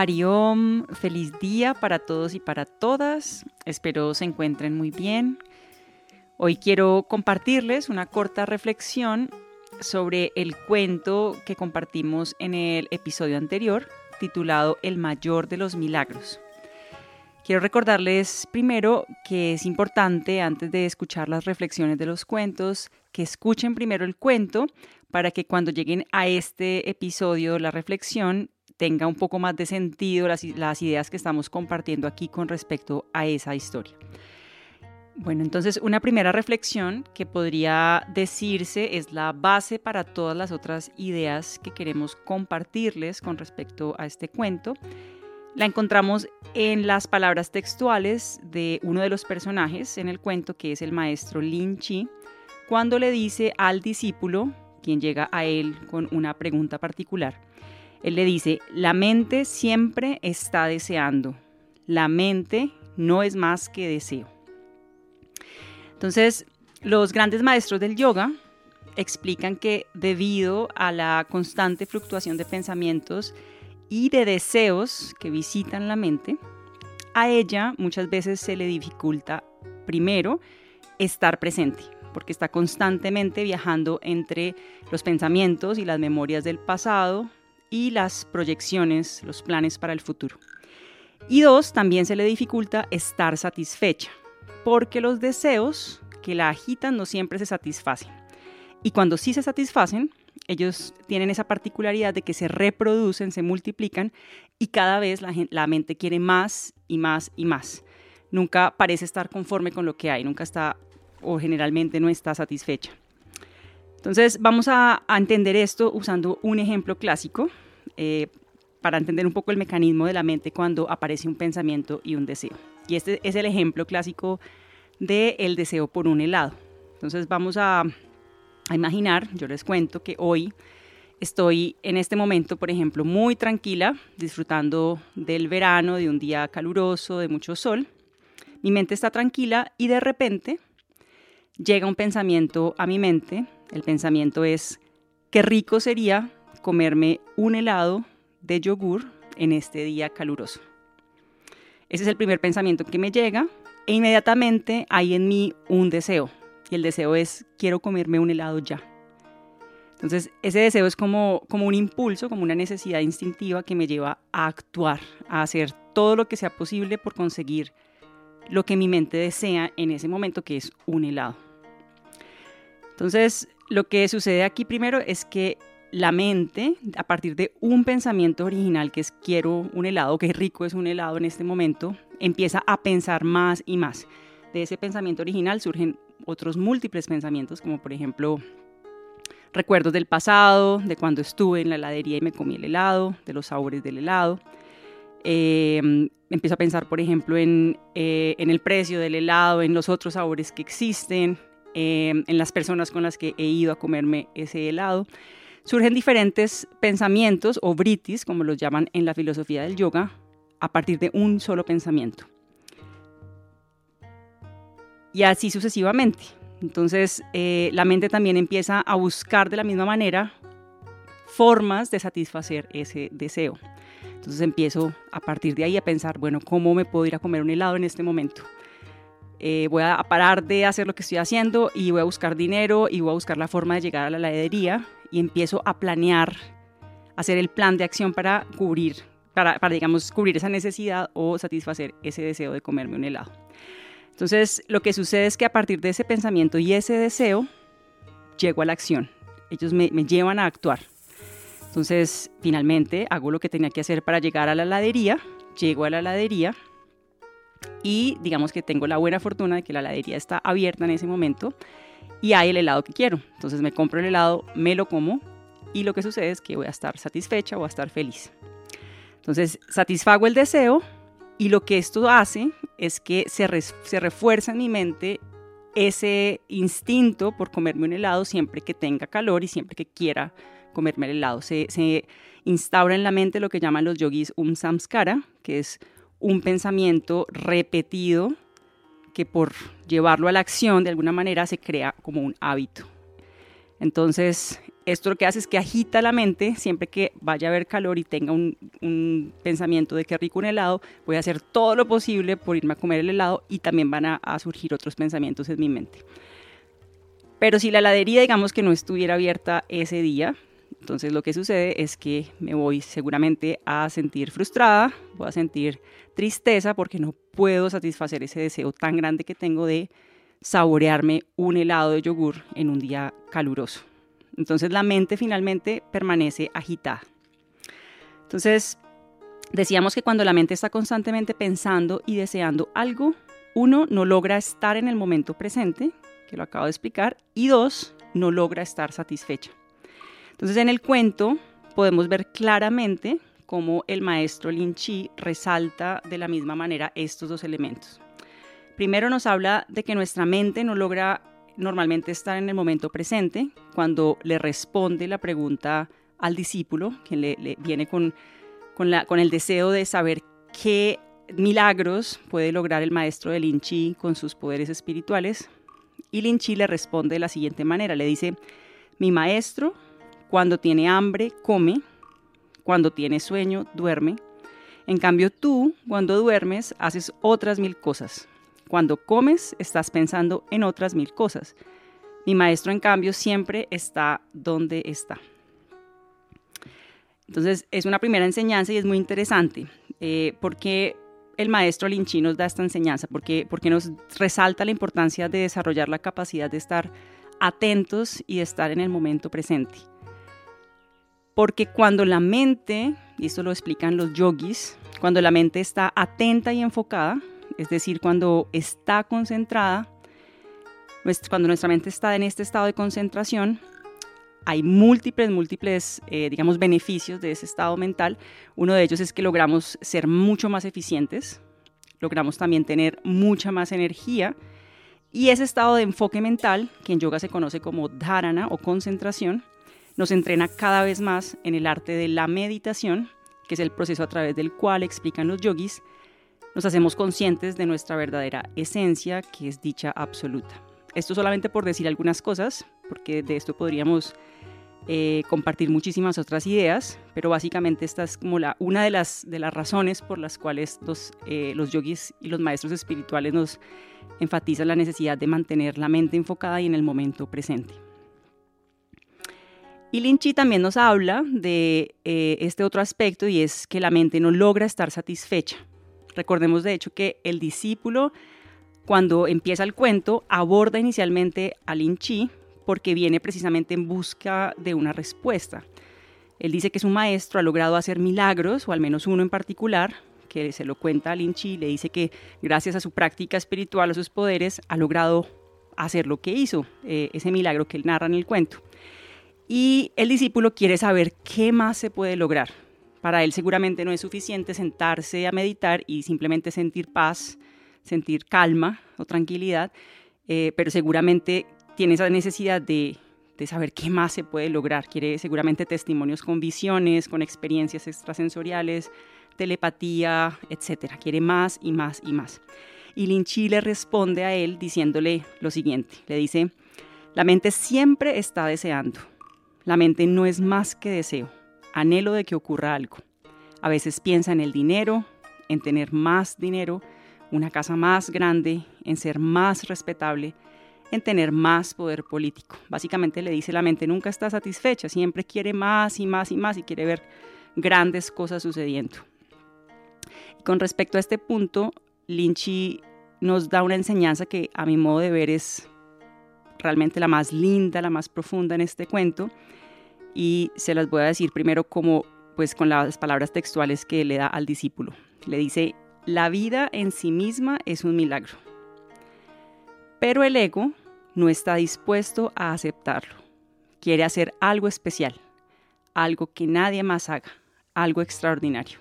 Hariom, feliz día para todos y para todas. Espero se encuentren muy bien. Hoy quiero compartirles una corta reflexión sobre el cuento que compartimos en el episodio anterior, titulado El mayor de los milagros. Quiero recordarles primero que es importante, antes de escuchar las reflexiones de los cuentos, que escuchen primero el cuento para que cuando lleguen a este episodio, la reflexión, tenga un poco más de sentido las, ideas que estamos compartiendo aquí con respecto a esa historia. Bueno, entonces una primera reflexión que podría decirse es la base para todas las otras ideas que queremos compartirles con respecto a este cuento. La encontramos en las palabras textuales de uno de los personajes en el cuento, que es el maestro Lin Chi, cuando le dice al discípulo, quien llega a él con una pregunta particular, él le dice, la mente siempre está deseando, la mente no es más que deseo. Entonces, los grandes maestros del yoga explican que debido a la constante fluctuación de pensamientos y de deseos que visitan la mente, a ella muchas veces se le dificulta primero estar presente, porque está constantemente viajando entre los pensamientos y las memorias del pasado, y las proyecciones, los planes para el futuro. Y dos, también se le dificulta estar satisfecha, porque los deseos que la agitan no siempre se satisfacen. Y cuando sí se satisfacen, ellos tienen esa particularidad de que se reproducen, se multiplican y cada vez la, mente quiere más y más y más. Nunca parece estar conforme con lo que hay, nunca está o generalmente no está satisfecha. Entonces vamos a, entender esto usando un ejemplo clásico eh, para entender un poco el mecanismo de la mente cuando aparece un pensamiento y un deseo. Y este es el ejemplo clásico del deseo por un helado. Entonces vamos a imaginar, yo les cuento que hoy estoy en este momento, por ejemplo, muy tranquila, disfrutando del verano, de un día caluroso, de mucho sol. Mi mente está tranquila y de repente llega un pensamiento a mi mente. El pensamiento es, qué rico sería comerme un helado de yogur en este día caluroso. Ese es el primer pensamiento que me llega e inmediatamente hay en mí un deseo. Y el deseo es, quiero comerme un helado ya. Entonces, ese deseo es como, como un impulso, como una necesidad instintiva que me lleva a actuar, a hacer todo lo que sea posible por conseguir lo que mi mente desea en ese momento, que es un helado. Entonces, lo que sucede aquí primero es que la mente, a partir de un pensamiento original que es quiero un helado, qué rico es un helado en este momento, empieza a pensar más y más. De ese pensamiento original surgen otros múltiples pensamientos, como por ejemplo recuerdos del pasado, de cuando estuve en la heladería y me comí el helado, de los sabores del helado. Eh, empiezo a pensar, por ejemplo, en, eh, en el precio del helado, en los otros sabores que existen, Em, en las personas con las que he ido a comerme ese helado. Surgen diferentes pensamientos o britis, como los llaman en la filosofía del yoga, a partir de un solo pensamiento. Y así sucesivamente. Entonces, eh, la mente también empieza a buscar de la misma manera formas de satisfacer ese deseo. Entonces empiezo a partir de ahí a pensar, bueno, ¿cómo me puedo ir a comer un helado en este momento? Eh, voy a parar de hacer lo que estoy haciendo y voy a buscar dinero y voy a buscar la forma de llegar a la heladería y empiezo a planear, hacer el plan de acción para cubrir, para, para digamos, cubrir esa necesidad o satisfacer ese deseo de comerme un helado. Entonces, lo que sucede es que a partir de ese pensamiento y ese deseo, llego a la acción. Ellos me, me llevan a actuar. Entonces, finalmente, hago lo que tenía que hacer para llegar a la heladería, llego a la heladería, y digamos que tengo la buena fortuna de que la heladería está abierta en ese momento y hay el helado que quiero. Entonces me compro el helado, me lo como y lo que sucede es que voy a estar satisfecha, voy a estar feliz. Entonces satisfago el deseo Y lo que esto hace es que se, se refuerza en mi mente ese instinto por comerme un helado siempre que tenga calor y siempre que quiera comerme el helado. Se, se instaura en la mente lo que llaman los yogis um samskara, que es un pensamiento repetido que por llevarlo a la acción de alguna manera se crea como un hábito. Entonces, esto lo que hace es que agita la mente siempre que vaya a haber calor y tenga un, pensamiento de que rico un helado, voy a hacer todo lo posible por irme a comer el helado y también van a, a surgir otros pensamientos en mi mente. Pero si la heladería, digamos que no estuviera abierta ese día, entonces lo que sucede es que me voy seguramente a sentir frustrada, voy a sentir tristeza porque no puedo satisfacer ese deseo tan grande que tengo de saborearme un helado de yogur en un día caluroso. Entonces la mente finalmente permanece agitada. Entonces decíamos que cuando la mente está constantemente pensando y deseando algo, uno no logra estar en el momento presente, que lo acabo de explicar, y dos, no logra estar satisfecha. Entonces en el cuento podemos ver claramente cómo el maestro Lin Chi resalta de la misma manera estos dos elementos. Primero nos habla de que nuestra mente no logra normalmente estar en el momento presente cuando le responde la pregunta al discípulo, que le, viene con, con el deseo de saber qué milagros puede lograr el maestro de Lin Chi con sus poderes espirituales. Y Lin Chi le responde de la siguiente manera, le dice, mi maestro cuando tiene hambre, come. Cuando tiene sueño, duerme. En cambio, tú, cuando duermes, haces otras mil cosas. Cuando comes, estás pensando en otras mil cosas. Mi maestro, en cambio, siempre está donde está. Entonces, es una primera enseñanza y es muy interesante. Eh, porque el maestro Linchi nos da esta enseñanza? Porque, porque nos resalta la importancia de desarrollar la capacidad de estar atentos y de estar en el momento presente. Porque cuando la mente, y esto lo explican los yogis, cuando la mente está atenta y enfocada, es decir, cuando está concentrada, cuando nuestra mente está en este estado de concentración, hay múltiples, múltiples, eh, digamos, beneficios de ese estado mental. Uno de ellos es que logramos ser mucho más eficientes, logramos también tener mucha más energía y ese estado de enfoque mental, que en yoga se conoce como dharana o concentración, nos entrena cada vez más en el arte de la meditación, que es el proceso a través del cual explican los yogis, nos hacemos conscientes de nuestra verdadera esencia, que es dicha absoluta. Esto solamente por decir algunas cosas, porque de esto podríamos eh, compartir muchísimas otras ideas, pero básicamente esta es como una de las, de las razones por las cuales los, eh, los yogis y los maestros espirituales nos enfatizan la necesidad de mantener la mente enfocada y en el momento presente. Y Linchi también nos habla de eh, este otro aspecto y es que la mente no logra estar satisfecha. Recordemos de hecho que el discípulo cuando empieza el cuento aborda inicialmente a Linchi porque viene precisamente en busca de una respuesta. Él dice que su maestro ha logrado hacer milagros, o al menos uno en particular, que se lo cuenta a Linchi, le dice que gracias a su práctica espiritual, a sus poderes, ha logrado hacer lo que hizo, eh, ese milagro que él narra en el cuento. Y el discípulo quiere saber qué más se puede lograr. Para él seguramente no es suficiente sentarse a meditar y simplemente sentir paz, sentir calma o tranquilidad, eh, pero seguramente tiene esa necesidad de, saber qué más se puede lograr. Quiere seguramente testimonios con visiones, con experiencias extrasensoriales, telepatía, etc. Quiere más y más y más. Y Linchi le responde a él diciéndole lo siguiente. Le dice, la mente siempre está deseando la mente no es más que deseo, anhelo de que ocurra algo. A veces piensa en el dinero, en tener más dinero, una casa más grande, en ser más respetable, en tener más poder político. Básicamente le dice la mente nunca está satisfecha, siempre quiere más y más y más y quiere ver grandes cosas sucediendo. Y con respecto a este punto, Lynch nos da una enseñanza que a mi modo de ver es realmente la más linda, la más profunda en este cuento, y se las voy a decir primero como pues con las palabras textuales que le da al discípulo. Le dice, la vida en sí misma es un milagro, pero el ego no está dispuesto a aceptarlo. Quiere hacer algo especial, algo que nadie más haga, algo extraordinario.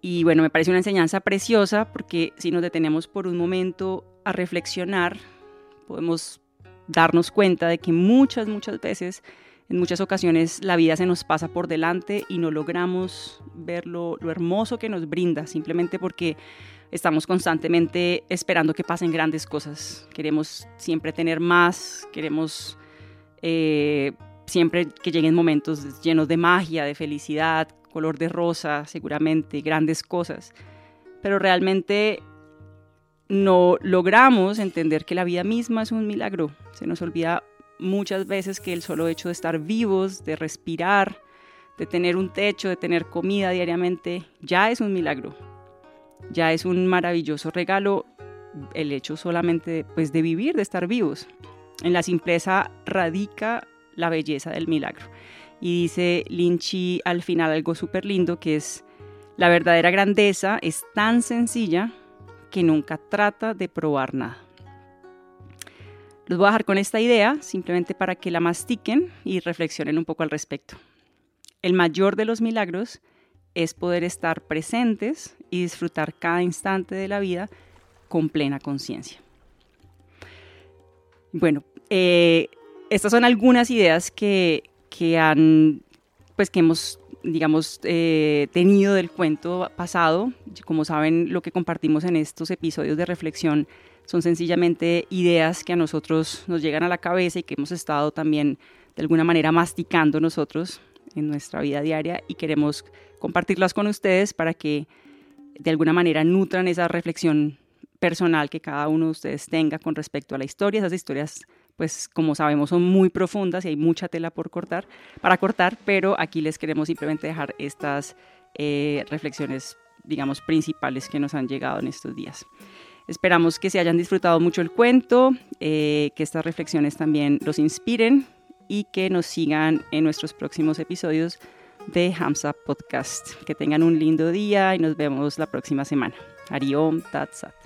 Y bueno, me parece una enseñanza preciosa porque si nos detenemos por un momento a reflexionar, podemos darnos cuenta de que muchas, muchas veces, en muchas ocasiones, la vida se nos pasa por delante y no logramos ver lo, hermoso que nos brinda, simplemente porque estamos constantemente esperando que pasen grandes cosas. Queremos siempre tener más, queremos eh, siempre que lleguen momentos llenos de magia, de felicidad, color de rosa, seguramente, grandes cosas. Pero realmente no logramos entender que la vida misma es un milagro. Se nos olvida muchas veces que el solo hecho de estar vivos, de respirar, de tener un techo, de tener comida diariamente, ya es un milagro. Ya es un maravilloso regalo el hecho solamente pues, de vivir, de estar vivos. En la simpleza radica la belleza del milagro. Y dice Lynch al final algo súper lindo que es, la verdadera grandeza es tan sencilla que nunca trata de probar nada. Los voy a dejar con esta idea simplemente para que la mastiquen y reflexionen un poco al respecto. El mayor de los milagros es poder estar presentes y disfrutar cada instante de la vida con plena conciencia. Bueno, eh, estas son algunas ideas que, que han, pues que hemos digamos, eh, tenido del cuento pasado. Como saben, lo que compartimos en estos episodios de reflexión son sencillamente ideas que a nosotros nos llegan a la cabeza y que hemos estado también de alguna manera masticando nosotros en nuestra vida diaria y queremos compartirlas con ustedes para que de alguna manera nutran esa reflexión personal que cada uno de ustedes tenga con respecto a la historia, esas historias pues como sabemos son muy profundas y hay mucha tela por cortar, para cortar, pero aquí les queremos simplemente dejar estas eh, reflexiones, digamos, principales que nos han llegado en estos días. Esperamos que se hayan disfrutado mucho el cuento, eh, que estas reflexiones también los inspiren y que nos sigan en nuestros próximos episodios de Hamza Podcast. Que tengan un lindo día y nos vemos la próxima semana. Ariom Tatsat.